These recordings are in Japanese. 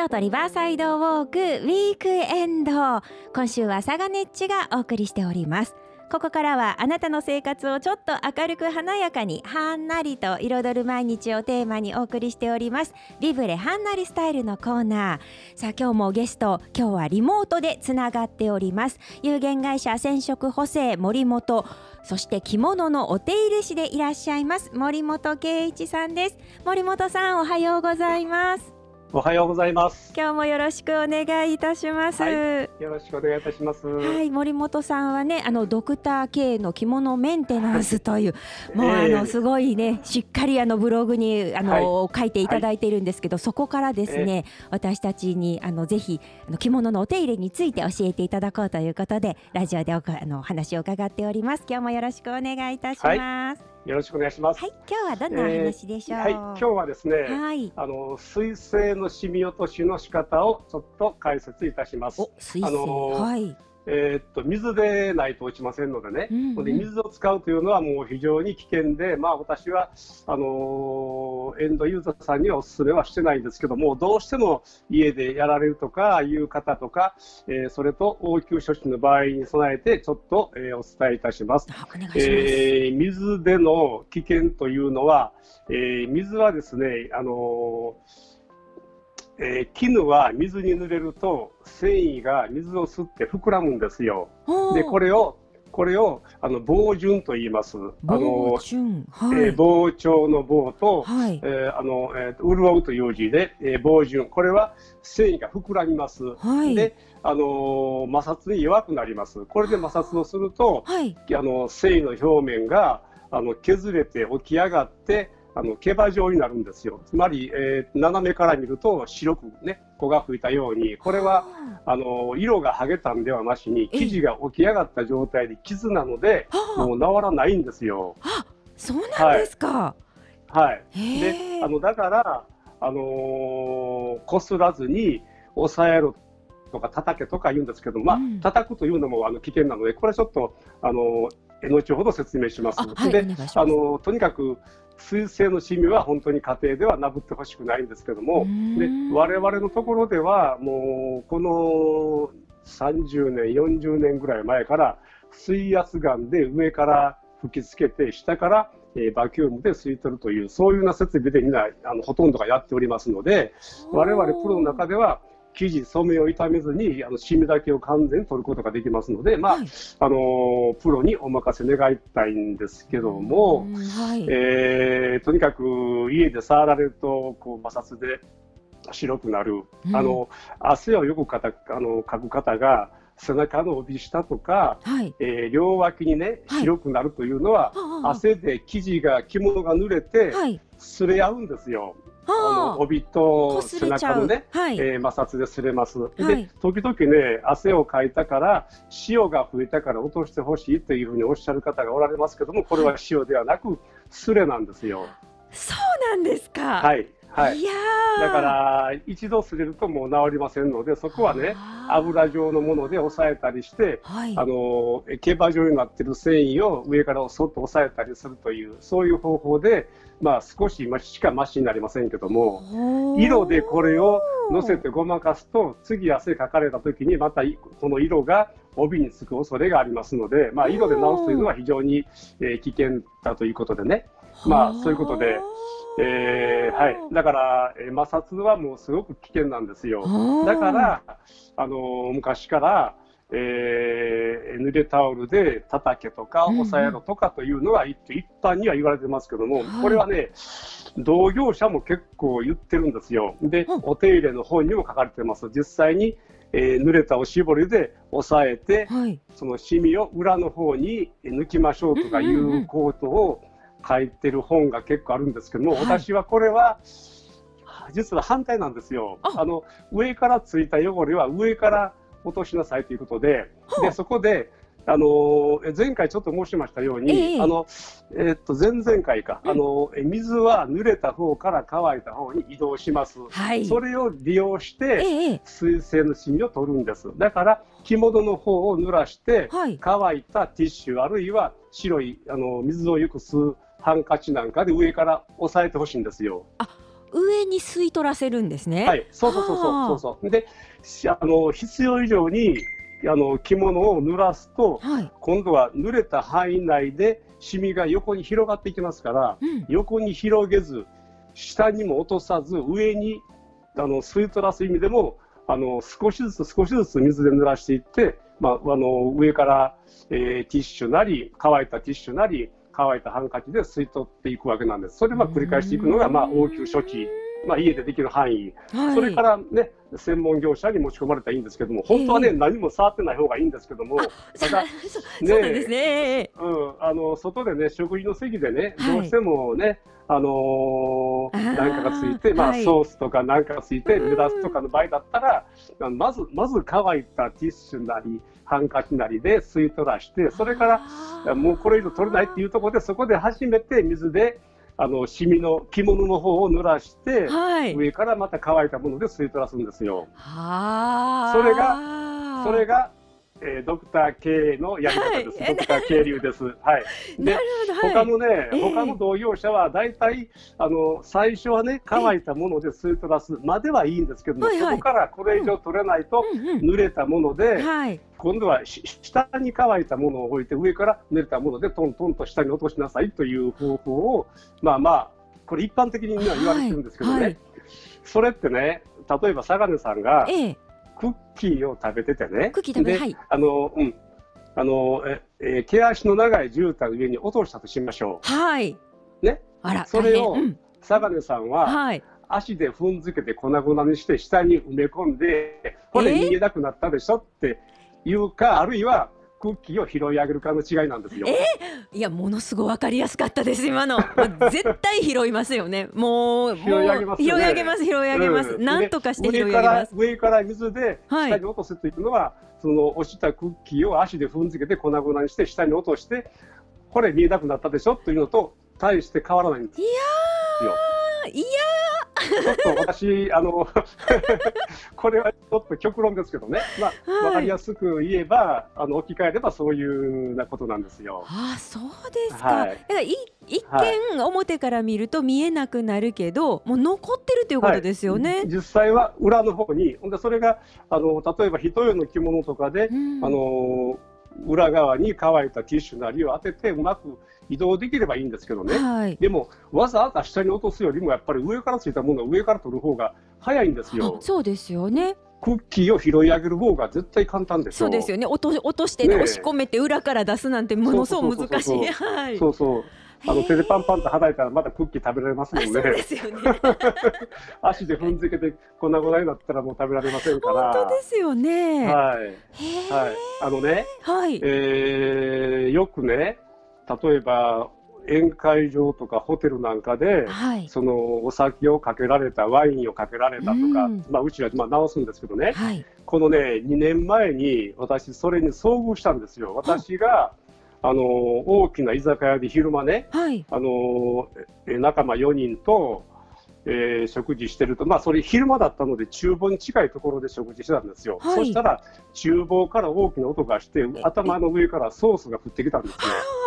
京都リバーサイドウォークウィークエンド今週は佐賀ネッチがお送りしております。ここからはあなたの生活をちょっと明るく華やかにはんなりと彩る毎日をテーマにお送りしております。ビブレはんなりスタイルのコーナー。さあ今日もゲスト今日はリモートでつながっております。有限会社染色補正森本。そして着物のお手入れ師でいらっしゃいます森本圭一さんです。森本さんおはようございます。おはようございます。今日もよろしくお願いいたします。はいよろしくお願いいたします。はい、森本さんはね、あのドクター K の着物メンテナンスという、もうあええのすごいね、しっかりあのブログにあの、書いていただいているんですけど、そこからですね、私たちにあのぜひあの着物のお手入れについて教えていただこうということで、ラジオでおかあのお話を伺っております。今日もよろしくお願いいたします。よろしくお願いします。はい、今日はどんなお話でしょう？はい、今日はですね、はいあの水性の染み落としの仕方をちょっと解説いたします。お、水星、あのーはい。えーっと水でないと落ちませんのでね。うんうんで水を使うというのはもう非常に危険で、まあ私はあのーエンドユーザーさんにはお勧めはしてないんですけども、どうしても家でやられるとかいう方とか、えーそれと応急処置の場合に備えてちょっと、えーお伝えいたします。ます。えー水での危険というのは、えー水はですね、あのーえー絹は水に濡れると繊維が水を吸って膨らむんですよ。でこれをこれをあの防潤と言います。あ防のはい、ー膨張の棒と、はいえ、ーあのえーと潤うという字で、えー防潤。これは繊維が膨らみます。はい、で、あのー摩擦に弱くなります。これで摩擦をすると、はい、あの繊維の表面があの削れて起き上がってあの毛羽状になるんですよ。つまり、えー斜めから見ると白くね子が吹いたようにこれはあの色が剥げたんではなしにええ生地が起き上がった状態で傷なのではあもう治らないんですよ。あ、そうなんですか。はい。へでえあのだからあのーこすらずに抑えろとか叩けとか言うんですけど、まあうん叩くというのもあの危険なのでこれちょっとあのー後ほど説明します。で。あのとにかく水性のシミは本当に家庭ではなぶってほしくないんですけどもでん我々のところではもうこの30年40年ぐらい前から水圧ガンで上から吹きつけて下から、えーバキュームで吸い取るというそういうような設備でみんなあのほとんどがやっておりますので我々プロの中では生地染めを傷めずにあのシミだけを完全に取ることができますので、まあはい。あのープロにお任せ願いたいんですけども、うんはい、えーとにかく家で触られるとこう摩擦で白くなる、うん。あの汗をよくかたあのかく方が背中の帯下とか、はい、えー両脇にねはい。白くなるというのは、はあ。汗で生地が着物が濡れてはい、擦れ合うんですよ、あはの帯と背。中のね、はい、えー摩擦で擦れます。はいで、時々ね、汗をかいたから、塩が増えたから落としてほしいというふうにおっしゃる方がおられますけども、これは塩ではなく、すれなんですよ。そうなんですか。はい。はい。いだから、一度すれるともう治りませんので、そこはね、油状のもので押さえたりして、はい、あの、毛羽状になっている繊維を上からそっと押さえたりするという、そういう方法で、まあ少ししかマシになりませんけども、色でこれを乗せてごまかすと次汗かかれた時にまたこの色が帯につく恐れがありますので、まあ、色で直すというのは非常に、えー危険だということでね、まあそういうことでえーはい、だから、えー摩擦はもうすごく危険なんですよ。だから、あのー昔から、えー濡れタオルで叩けとかうんうん。押さえろとかというのは一一般には言われてますけども、はい。これはね同業者も結構言ってるんですよ。で、うん。お手入れの本にも書かれてます。実際に、えー濡れたおしぼりで押さえて、はい、そのシミを裏の方に抜きましょうとかいうんうんうんうコートを書いてる本が結構あるんですけども、はい。私はこれは実は反対なんですよ。あ。あの上からついた汚れは上から落としなさいということで、はあ。でそこであのえ前回ちょっと申しましたように、ええあのえっと前々回か、あのえ水は濡れた方から乾いた方に移動します。はい、それを利用して、ええ。水性のシミを取るんです。だから着物の方を濡らして、はい、乾いたティッシュあるいは白いあの水をよく吸うハンカチなんかで上から押さえてほしいんですよ。上に吸い取らせるんですね。はい、そうそうそうそうそうそう。で、しあの必要以上にあの着物を濡らすと、はい。今度は濡れた範囲内でシミが横に広がっていきますから、うん。横に広げず、下にも落とさず、上にあの吸い取らす意味でも、あの少しずつ少しずつ水で濡らしていって、まあ、あの上から、えーティッシュなり、乾いたティッシュなり、乾いたハンカチで吸い取っていくわけなんです。それをまあ繰り返していくのが、まあ、応急処置、まあ、家でできる範囲、はい。それからね、専門業者に持ち込まれたらいいんですけども、本当はね、ええ何も触ってない方がいいんですけども、たね。ええ。うん、あの外でね、食事の席でね、はい。どうしてもね、あのーなんかがついて、まあ、はいソースとかなんかがついて、うん濡らすとかの場合だったら、あまず、まず乾いたティッシュなり、ハンカチなりで吸い取らして、それから、もうこれ以上取れないっていうところで、そこで初めて水で、あの、シミの着物の方を濡らして、はい。上からまた乾いたもので吸い取らすんですよ。はあ。それがそれが、えードクター K のやり方です。はいドクター K 流です。はい。で。はい。他のね、ええ他の同業者は大体あの最初はね乾いたもので吸い取らすまではいいんですけども、はいはいそこからこれ以上取れないと、濡れたもので、はい。今度はし下に乾いたものを置いて上から濡れたものでトントンと下に落としなさいという方法をまあまあこれ一般的には言われてるんですけどね、それってね例えば相良さんがええ。クッキーを食べててね、クッキー食べではい。あのうん。あのええー毛足の長い絨毯の上に落としたとしましょはい。ね。あら、それを相良さんははい。足で踏んづけて粉々にして下に埋め込んで、これえー？見えなくなったでしょっていうか、あるいはクッキーを拾い上げるかの違いなんですよ。いや、ものすごいわかりやすかったです、今の。絶対拾いますよね。もう、拾い上げますよね拾い上げます、拾い上げます。うんなんとかして拾い上で上からげます。上から水ではい下に落とすというのは、その落ちたクッキーを足で踏んづけて粉々にして下に落として、これ見えなくなったでしょ？というのと大して変わらないんですよ。いやちょっと私、あの これはちょっと極論ですけどね、まあはいわかりやすく言えば、あの置き換えればそういうなことなんですよ。あそうですか。はいだからい一は見表から見ると見えなくなるけど、もう残ってるということですよね。実際は裏の方に、ほんでそれがあの例えば一重の着物とかで、うんあの裏側に乾いたティッシュなりを当てて、うまく移動できればいいんですけどね。はい。でも、わざわざ下に落とすよりも、やっぱり上からついたものを上から取る方が早いんですあよ。そうですよね。クッキーを拾い上げる方が絶対簡単で。そうですよね。落と落としてね、押し込めて裏から出すなんてものすごく難しい。そうそうはい。そうそう。あの手でパンパンと叩いたらまだクッキー食べられますもんあそうでね。すよね。足で踏んづけて粉々になったらもう食べられませんから。本当ですよね。はい。はい。あのね、はい。えーよくね、例えば宴会場とかホテルなんかで、はい。そのお酒をかけられた、ワインをかけられたとか、うんまあ、うちはまあ直すんですけどね、はい。このね、2年前に私、それに遭遇したんですよ。私が、あの大きな居酒屋で昼間ね、はい。あのえ仲間4人と、えー食事してると、まあ、それ昼間だったので、厨房に近いところで食事してたんですよ。はいそしたら、厨房から大きな音がして、頭の上からソースが降ってきたんですよ。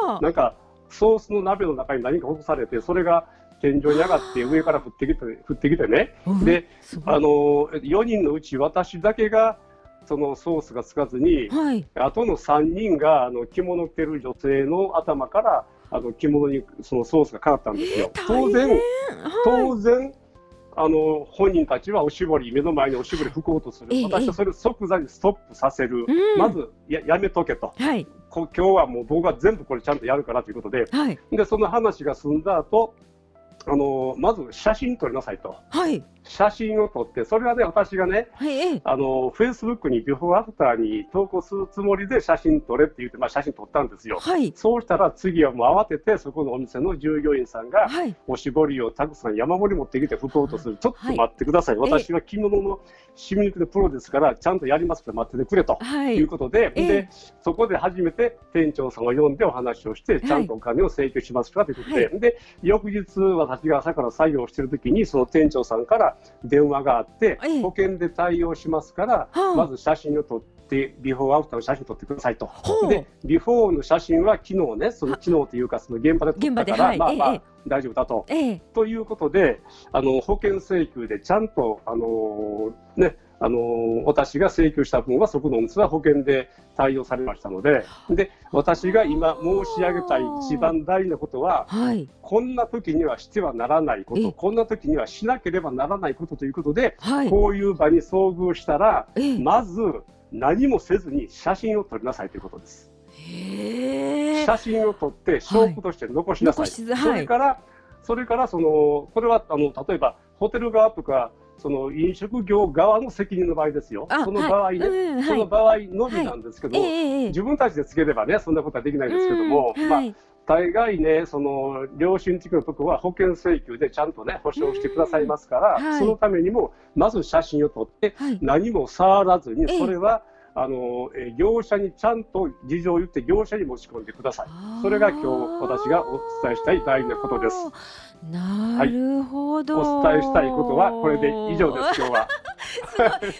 あなんか、ソースの鍋の中に何か落とされて、それが天井に上がって、上から降ってきて、降ってきてね。うんで、あの4人のうち私だけが、そのソースがつかずに、はい。あとの3人があの着物着てる女性の頭からあの着物にそのソースがかかったんですよ。当然、はい。当然あの本人たちはおしぼり目の前におしぼり拭こうとするええ私はそれを即座にストップさせる、うんまずややめとけとはい。こ今日はもう僕は全部これちゃんとやるからということではい。でその話が済んだ後あのまず写真撮りなさいとはい。写真を撮ってそれはね私がねあの、フェイスブックにビフォーアフターに投稿するつもりで写真撮れって言って、まあ写真撮ったんですよ。はい。そうしたら次はもう慌てて、そこのお店の従業員さんが、はい。おしぼりをたくさん山盛り持ってきて拭こうとする。ちょっはいと待ってください。え私は着物の染み抜きのプロですから、ちゃんとやりますから待っててくれと。はいい。うことで、ええで、そこで初めて店長さんを呼んでお話をして、ちゃんとお金を請求しますからということで、はで、翌日私が朝から作業をしているときに、その店長さんから電話があって、ええ。保険で対応しますから、はあ。まず写真を撮ってビフォーアフターの写真撮ってくださいと。でビフォーの写真は昨日ねその昨日というかその現場で撮ったから、まあまあ、ええ。大丈夫だと。ええ。ということであの保険請求でちゃんとあのねあの私が請求した分はそこのお店は保険で対応されましたのでで私が今申し上げたい一番大事なことははい。こんな時にはしてはならないこえとこんな時にはしなければならないことということではい。こういう場に遭遇したらええ。まず何もせずに写真を撮りなさいということです。写真を撮って証拠として残しなさい。はい。それから、それからそのこれはあの例えばホテル側とかその飲食業側の責任の場合ですよ。あその場合ね、その場合のみなんですけど、自分たちでつければねそんなことはできないですけども、まあ大概ね、その良心的なところは保険請求でちゃんとね保証してくださいますから、そのためにもまず写真を撮ってはい。何も触らずにええ。それは、あのえー業者にちゃんと事情を言って業者に持ち込んでください。それが今日私がお伝えしたい大事なことです。なるほど、お伝えしたいことはこれで以上です。今日は。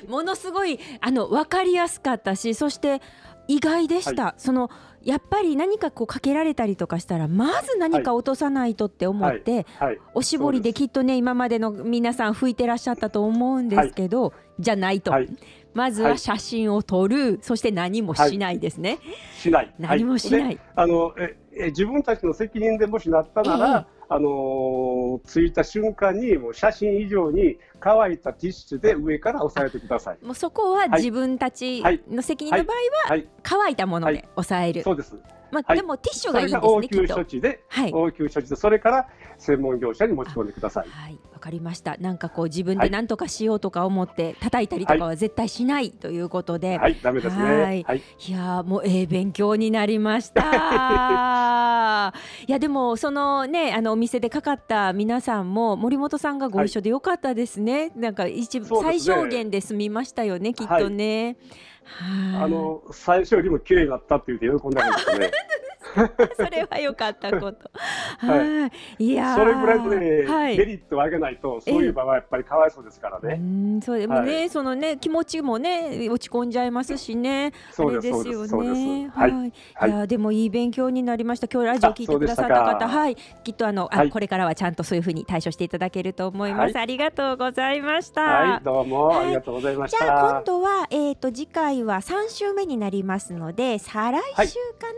も のすごいあの分かりやすかったしそして意外でした、そのやっぱり何かこうかけられたりとかしたらまず何か落とさないとって思って、はい。おしぼりできっとね今までの皆さん拭いてらっしゃったと思うんですけど、じゃないと、はい。まずは写真を撮る、そして何もしないですね、しない。何もしない、であのええ自分たちの責任でもしなったなら、あのー着いた瞬間にもう写真以上に乾いたティッシュで上から押さえてください。もうそこは自分たちの責任の場合ははい。乾いたもので抑える、そうです。まあ、はいでもティッシュそがいいんですねきっと処置で、はい応急処置で、それから専門業者に持ち込んでください。はい、わかりました。なんかこう自分はいで何とかしようとか思って叩いたりとかは絶対しないということで、はい、ダメですね。はいはい。いやーもうええ勉強になりました。いやでもそのねあのお店でかかった皆さんも森本さんがご一緒でよかったですね。なんか一部、ね最小限で済みましたよねきっとね。はい。あの最初よりも綺麗になったって言って喜んでるんですね。それは良かったこと。ははい。いやーそれぐらいでね、はいメリットを上げないと、そういう場合はやっぱりかわいそうですからうね。んそうでもね、はそのね気持ちもね落ち込んじゃいますしね。そうです、よ。ね。はい。い。はいいやでもいい勉強になりました。今日ラジオ聞いてくださった方、はい、きっとあの、あはいこれからはちゃんとそういうふうに対処していただけると思います。はありがとうございました。はい、どうもはいありがとうございました。じゃあ今度はえっ、と次回は三週目になりますので再来週か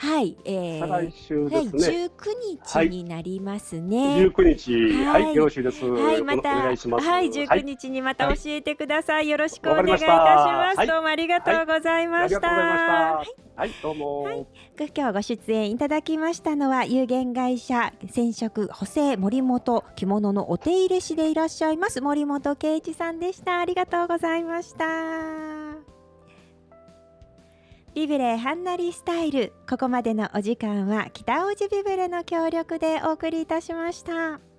な？はい。えー再来週はい、ですね。十九日になりますね。十九日、ははいい、よろしいです。はい、まおた。はい、19はい日にまた教えてください。よろしくお願いいたしります。はいどうもありがとうございました。はい、どうも。今日ご出演いただきましたのは有限会社染色補正森本着物のお手入れ師でいらっしゃいます森本圭一さんでした。ありがとうございました。ビブレハンナリスタイルここまでのお時間は北大路ビブレの協力でお送りいたしました。